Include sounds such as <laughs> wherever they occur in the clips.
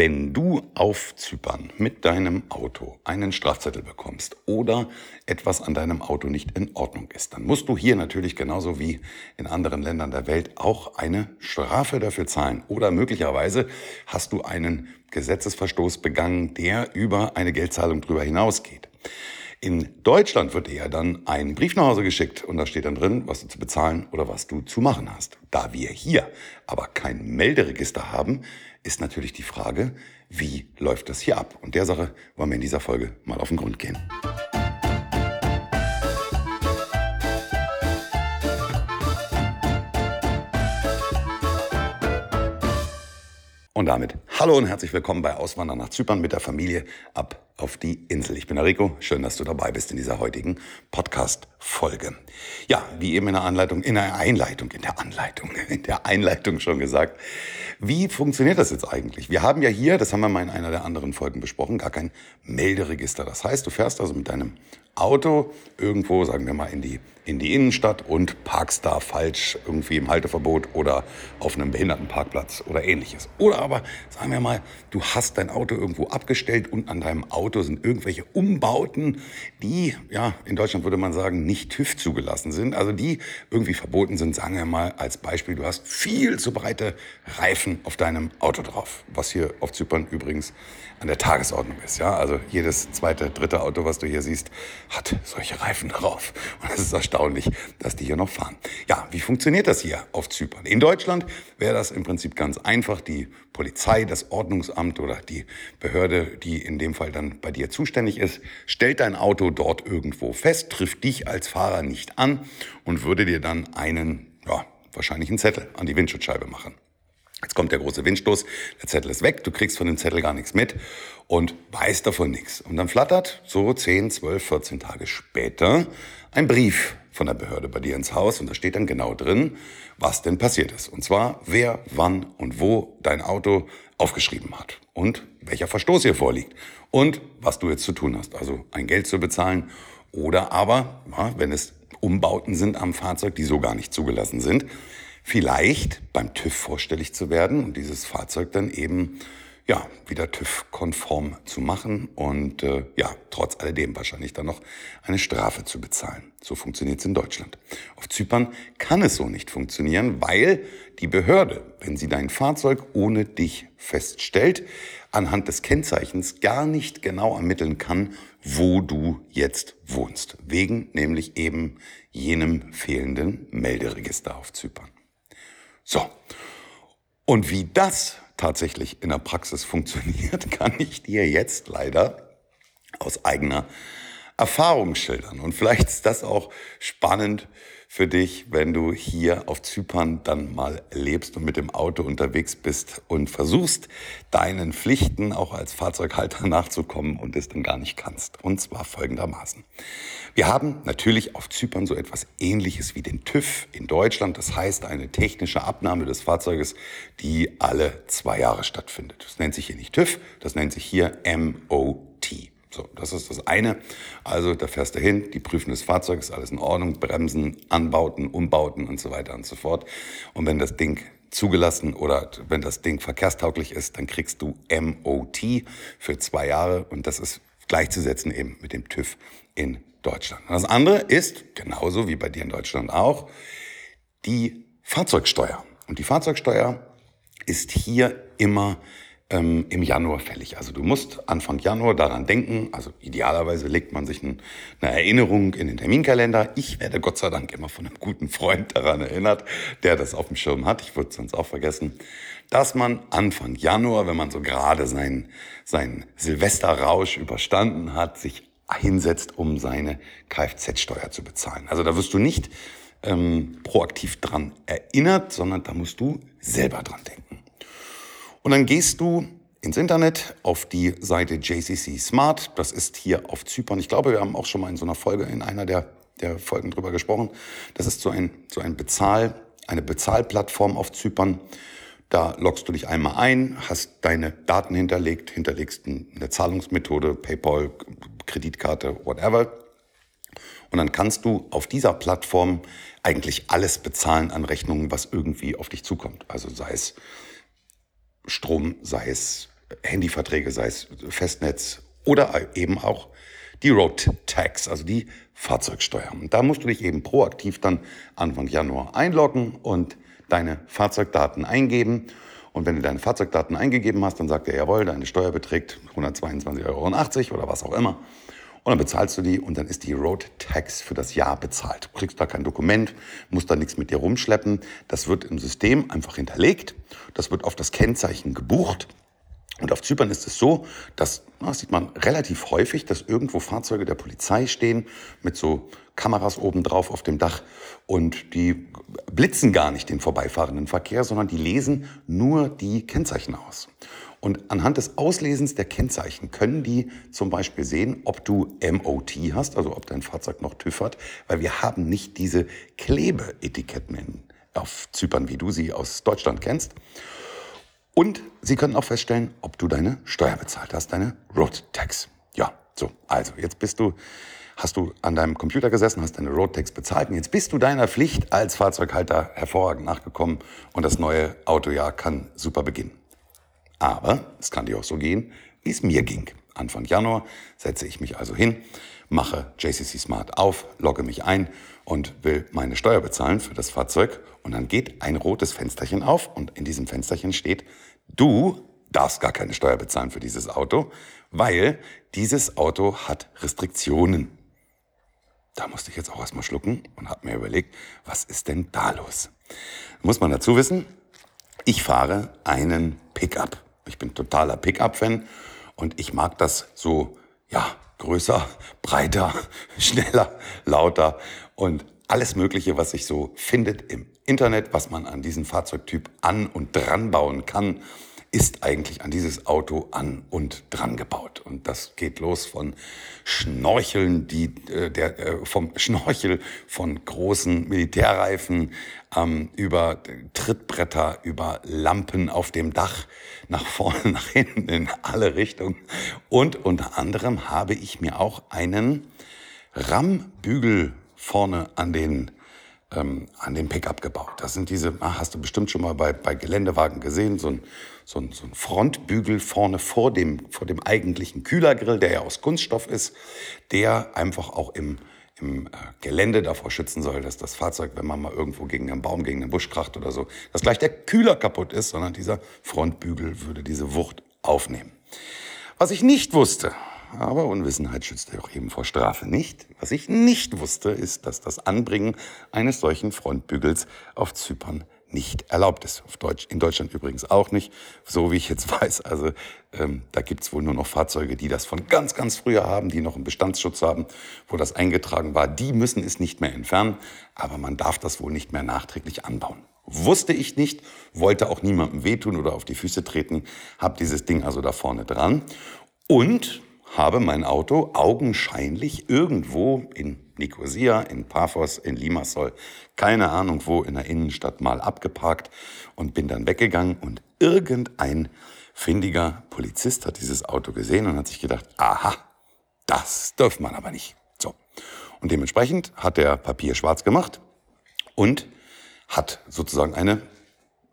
Wenn du auf Zypern mit deinem Auto einen Strafzettel bekommst oder etwas an deinem Auto nicht in Ordnung ist, dann musst du hier natürlich genauso wie in anderen Ländern der Welt auch eine Strafe dafür zahlen. Oder möglicherweise hast du einen Gesetzesverstoß begangen, der über eine Geldzahlung drüber hinausgeht. In Deutschland wird dir ja dann ein Brief nach Hause geschickt und da steht dann drin, was du zu bezahlen oder was du zu machen hast. Da wir hier aber kein Melderegister haben, ist natürlich die Frage, wie läuft das hier ab? Und der Sache wollen wir in dieser Folge mal auf den Grund gehen. Und damit hallo und herzlich willkommen bei Auswandern nach Zypern mit der Familie ab auf die Insel. Ich bin der Rico. Schön, dass du dabei bist in dieser heutigen Podcast-Folge. Ja, wie eben in der Anleitung, in der Einleitung, in der Anleitung, <laughs> in der Einleitung schon gesagt. Wie funktioniert das jetzt eigentlich? Wir haben ja hier, das haben wir mal in einer der anderen Folgen besprochen, gar kein Melderegister. Das heißt, du fährst also mit deinem Auto irgendwo, sagen wir mal, in die, in die Innenstadt und parkst da falsch irgendwie im Halteverbot oder auf einem Behindertenparkplatz oder ähnliches. Oder aber, sagen wir mal, du hast dein Auto irgendwo abgestellt und an deinem Auto sind irgendwelche Umbauten, die, ja, in Deutschland würde man sagen, nicht TÜV zugelassen sind, also die irgendwie verboten sind. Sagen wir mal als Beispiel, du hast viel zu breite Reifen auf deinem Auto drauf, was hier auf Zypern übrigens an der Tagesordnung ist. Ja? Also jedes zweite, dritte Auto, was du hier siehst, hat solche Reifen drauf. Und es ist erstaunlich, dass die hier noch fahren. Ja, wie funktioniert das hier auf Zypern? In Deutschland wäre das im Prinzip ganz einfach. Die Polizei, das Ordnungsamt oder die Behörde, die in dem Fall dann bei dir zuständig ist, stellt dein Auto dort irgendwo fest, trifft dich als Fahrer nicht an und würde dir dann einen, ja, wahrscheinlich einen Zettel an die Windschutzscheibe machen. Jetzt kommt der große Windstoß, der Zettel ist weg, du kriegst von dem Zettel gar nichts mit und weißt davon nichts. Und dann flattert so 10, 12, 14 Tage später ein Brief von der Behörde bei dir ins Haus und da steht dann genau drin, was denn passiert ist. Und zwar, wer, wann und wo dein Auto aufgeschrieben hat und welcher Verstoß hier vorliegt und was du jetzt zu tun hast. Also ein Geld zu bezahlen oder aber, wenn es Umbauten sind am Fahrzeug, die so gar nicht zugelassen sind, vielleicht beim TÜV vorstellig zu werden und dieses Fahrzeug dann eben ja, wieder TÜV-konform zu machen und äh, ja, trotz alledem wahrscheinlich dann noch eine Strafe zu bezahlen. So funktioniert es in Deutschland. Auf Zypern kann es so nicht funktionieren, weil die Behörde, wenn sie dein Fahrzeug ohne dich feststellt, anhand des Kennzeichens gar nicht genau ermitteln kann, wo du jetzt wohnst. Wegen nämlich eben jenem fehlenden Melderegister auf Zypern. So. Und wie das tatsächlich in der Praxis <laughs> funktioniert, kann ich dir jetzt leider aus eigener Erfahrung schildern. Und vielleicht ist das auch spannend für dich, wenn du hier auf Zypern dann mal lebst und mit dem Auto unterwegs bist und versuchst, deinen Pflichten auch als Fahrzeughalter <laughs> nachzukommen und es dann gar nicht kannst. Und zwar folgendermaßen. Wir haben natürlich auf Zypern so etwas ähnliches wie den TÜV in Deutschland. Das heißt, eine technische Abnahme des Fahrzeuges, die alle zwei Jahre stattfindet. Das nennt sich hier nicht TÜV, das nennt sich hier MOT. So, das ist das eine. Also da fährst du hin, die prüfen das Fahrzeug, alles in Ordnung, Bremsen, Anbauten, Umbauten und so weiter und so fort. Und wenn das Ding zugelassen oder wenn das Ding verkehrstauglich ist, dann kriegst du MOT für zwei Jahre und das ist gleichzusetzen eben mit dem TÜV in Deutschland. Und das andere ist, genauso wie bei dir in Deutschland auch, die Fahrzeugsteuer. Und die Fahrzeugsteuer ist hier immer ähm, im Januar fällig. Also du musst Anfang Januar daran denken. Also idealerweise legt man sich ein, eine Erinnerung in den Terminkalender. Ich werde Gott sei Dank immer von einem guten Freund daran erinnert, der das auf dem Schirm hat. Ich würde es sonst auch vergessen, dass man Anfang Januar, wenn man so gerade seinen, seinen Silvesterrausch überstanden hat, sich hinsetzt, um seine Kfz-Steuer zu bezahlen. Also da wirst du nicht ähm, proaktiv dran erinnert, sondern da musst du selber dran denken. Und dann gehst du ins Internet auf die Seite JCC Smart. Das ist hier auf Zypern. Ich glaube, wir haben auch schon mal in so einer Folge, in einer der, der Folgen drüber gesprochen. Das ist so ein, so ein Bezahl, eine Bezahlplattform auf Zypern. Da loggst du dich einmal ein, hast deine Daten hinterlegt, hinterlegst eine Zahlungsmethode, PayPal, Kreditkarte, whatever. Und dann kannst du auf dieser Plattform eigentlich alles bezahlen an Rechnungen, was irgendwie auf dich zukommt. Also sei es Strom, sei es Handyverträge, sei es Festnetz oder eben auch die Road Tax, also die Fahrzeugsteuer. Und da musst du dich eben proaktiv dann Anfang Januar einloggen und deine Fahrzeugdaten eingeben. Und wenn du deine Fahrzeugdaten eingegeben hast, dann sagt er, jawohl, deine Steuer beträgt 122,80 Euro oder was auch immer. Und dann bezahlst du die und dann ist die Road Tax für das Jahr bezahlt. Du kriegst da kein Dokument, musst da nichts mit dir rumschleppen. Das wird im System einfach hinterlegt. Das wird auf das Kennzeichen gebucht. Und auf Zypern ist es so, dass, das sieht man relativ häufig, dass irgendwo Fahrzeuge der Polizei stehen mit so Kameras oben drauf auf dem Dach und die blitzen gar nicht den vorbeifahrenden Verkehr, sondern die lesen nur die Kennzeichen aus. Und anhand des Auslesens der Kennzeichen können die zum Beispiel sehen, ob du MOT hast, also ob dein Fahrzeug noch TÜV hat, weil wir haben nicht diese Klebeetiketten auf Zypern, wie du sie aus Deutschland kennst. Und sie können auch feststellen, ob du deine Steuer bezahlt hast, deine Road Tax. Ja, so, also jetzt bist du, hast du an deinem Computer gesessen, hast deine Road Tax bezahlt und jetzt bist du deiner Pflicht als Fahrzeughalter hervorragend nachgekommen und das neue Autojahr kann super beginnen. Aber es kann dir auch so gehen, wie es mir ging. Anfang Januar setze ich mich also hin, mache JCC Smart auf, logge mich ein und will meine Steuer bezahlen für das Fahrzeug. Und dann geht ein rotes Fensterchen auf und in diesem Fensterchen steht, du darfst gar keine Steuer bezahlen für dieses Auto, weil dieses Auto hat Restriktionen. Da musste ich jetzt auch erstmal schlucken und habe mir überlegt, was ist denn da los? Muss man dazu wissen, ich fahre einen Pickup. Ich bin totaler Pickup-Fan und ich mag das so, ja, größer, <laughs> breiter, <laughs> schneller, lauter und alles Mögliche, was sich so findet im Internet, was man an diesen Fahrzeugtyp an und dran bauen kann ist eigentlich an dieses Auto an und dran gebaut. Und das geht los von Schnorcheln, die, äh, der, äh, vom <laughs> Schnorchel von großen Militärreifen ähm, über Trittbretter, über Lampen auf dem Dach, nach vorne, <laughs> nach hinten, in alle Richtungen. Und unter anderem habe ich mir auch einen Rammbügel vorne an den ähm, an dem Pickup gebaut. Das sind diese, ah, hast du bestimmt schon mal bei, bei Geländewagen gesehen, so ein, so, ein, so ein Frontbügel vorne vor dem, vor dem eigentlichen Kühlergrill, der ja aus Kunststoff ist, der einfach auch im, im äh, Gelände davor schützen soll, dass das Fahrzeug, wenn man mal irgendwo gegen einen Baum, gegen einen Busch kracht oder so, dass gleich der Kühler kaputt ist, sondern dieser Frontbügel würde diese Wucht aufnehmen. Was ich nicht wusste, aber Unwissenheit schützt ja auch eben vor Strafe nicht. Was ich nicht wusste, ist, dass das Anbringen eines solchen Frontbügels auf Zypern nicht erlaubt ist. Auf Deutsch, in Deutschland übrigens auch nicht, so wie ich jetzt <laughs> weiß. Also ähm, da gibt's wohl nur noch Fahrzeuge, die das von ganz, ganz früher haben, die noch einen Bestandsschutz haben, wo das eingetragen war. Die müssen es nicht mehr entfernen, aber man darf das wohl nicht mehr nachträglich anbauen. Wusste ich nicht, wollte auch niemandem wehtun oder auf die Füße treten, habe dieses Ding also da vorne dran. Und habe mein Auto augenscheinlich irgendwo in Nicosia, in Paphos, in Limassol, keine Ahnung wo, in der Innenstadt mal abgeparkt und bin dann weggegangen und irgendein findiger Polizist hat dieses Auto gesehen und hat sich gedacht, aha, das darf man aber nicht. So. Und dementsprechend hat der Papier schwarz gemacht und hat sozusagen eine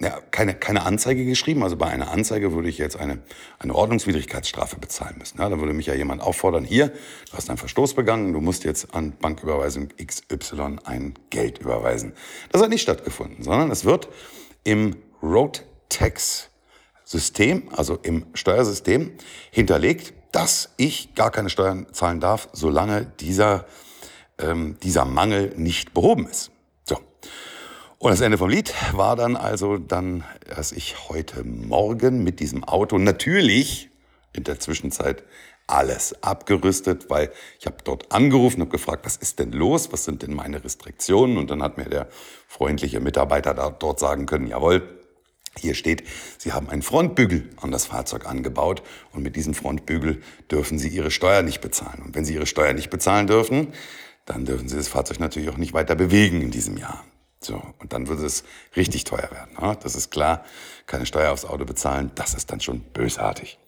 ja, keine, keine Anzeige geschrieben. Also bei einer Anzeige würde ich jetzt eine, eine Ordnungswidrigkeitsstrafe bezahlen müssen. Ja, da würde mich ja jemand auffordern, hier, du hast einen Verstoß begangen, du musst jetzt an Banküberweisung XY ein Geld überweisen. Das hat nicht stattgefunden, sondern es wird im Road Tax System, also im Steuersystem, hinterlegt, dass ich gar keine Steuern zahlen darf, solange dieser, ähm, dieser Mangel nicht behoben ist. Und das Ende vom Lied war dann also dann, dass ich heute Morgen mit diesem Auto natürlich in der Zwischenzeit alles abgerüstet, weil ich habe dort angerufen und gefragt, was ist denn los, was sind denn meine Restriktionen? Und dann hat mir der freundliche Mitarbeiter da, dort sagen können, jawohl, hier steht, Sie haben einen Frontbügel an das Fahrzeug angebaut und mit diesem Frontbügel dürfen Sie Ihre Steuer nicht bezahlen. Und wenn Sie Ihre Steuer nicht bezahlen dürfen, dann dürfen Sie das Fahrzeug natürlich auch nicht weiter bewegen in diesem Jahr. So, und dann würde es richtig teuer werden. Ne? Das ist klar. Keine Steuer aufs Auto bezahlen, das ist dann schon bösartig.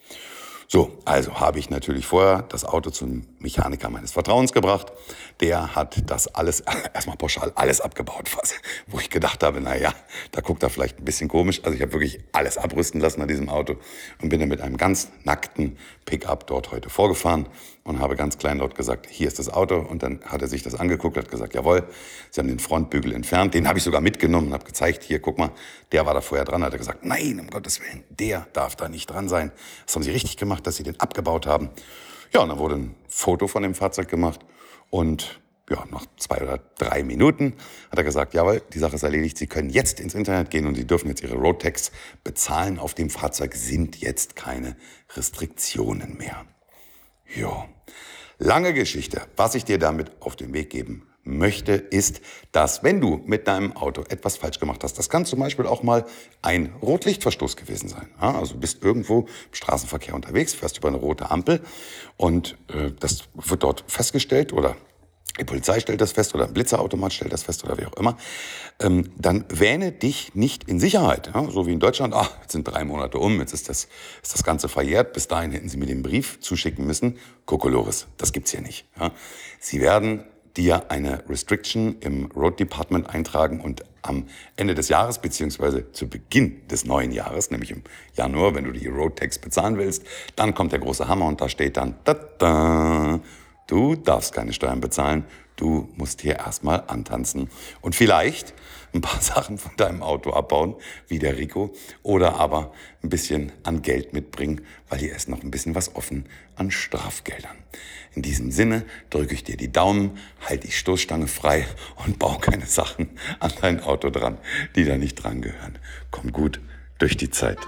So, also habe ich natürlich vorher das Auto zum Mechaniker meines Vertrauens gebracht. Der hat das alles, <laughs> erstmal pauschal alles abgebaut, was, wo ich gedacht habe, na ja, da guckt er vielleicht ein bisschen komisch. Also ich habe wirklich alles abrüsten lassen an diesem Auto und bin dann mit einem ganz nackten Pickup dort heute vorgefahren und habe ganz klein dort gesagt, hier ist das Auto. Und dann hat er sich das angeguckt, hat gesagt, jawohl, Sie haben den Frontbügel entfernt. Den habe ich sogar mitgenommen und habe gezeigt, hier, guck mal, der war da vorher dran. Hat er gesagt, nein, um Gottes Willen, der darf da nicht dran sein. Das haben Sie richtig gemacht, dass Sie den abgebaut haben. Ja, und dann wurde ein Foto von dem Fahrzeug gemacht und ja, nach zwei oder drei Minuten hat er gesagt, jawohl, die Sache ist erledigt, Sie können jetzt ins Internet gehen und Sie dürfen jetzt Ihre Roadtax bezahlen. Auf dem Fahrzeug sind jetzt keine Restriktionen mehr. Ja, lange Geschichte. Was ich dir damit auf den Weg geben möchte, ist, dass wenn du mit deinem Auto etwas falsch gemacht hast, das kann zum Beispiel auch mal ein Rotlichtverstoß gewesen sein. Also du bist irgendwo im Straßenverkehr unterwegs, fährst über eine rote Ampel und äh, das wird dort festgestellt oder die Polizei stellt das fest oder ein Blitzerautomat stellt das fest oder wie auch immer, ähm, dann wähne dich nicht in Sicherheit. Ja? So wie in Deutschland, ach, jetzt sind drei Monate um, jetzt ist das, ist das Ganze verjährt, bis dahin hätten sie mir den Brief zuschicken müssen. Kokolores, das gibt's hier nicht. Ja? Sie werden dir eine Restriction im Road Department eintragen und am Ende des Jahres beziehungsweise zu Beginn des neuen Jahres, nämlich im Januar, wenn du die Road Tax bezahlen willst, dann kommt der große Hammer und da steht dann, da, da, Du darfst keine Steuern bezahlen. Du musst hier erstmal antanzen und vielleicht ein paar <laughs> Sachen von deinem Auto abbauen, wie der Rico, oder aber ein bisschen an Geld mitbringen, weil hier ist noch ein bisschen was offen an Strafgeldern. In diesem Sinne drücke ich dir die Daumen, halt die Stoßstange frei und bau keine Sachen an dein Auto dran, die da nicht dran gehören. Komm gut durch die Zeit.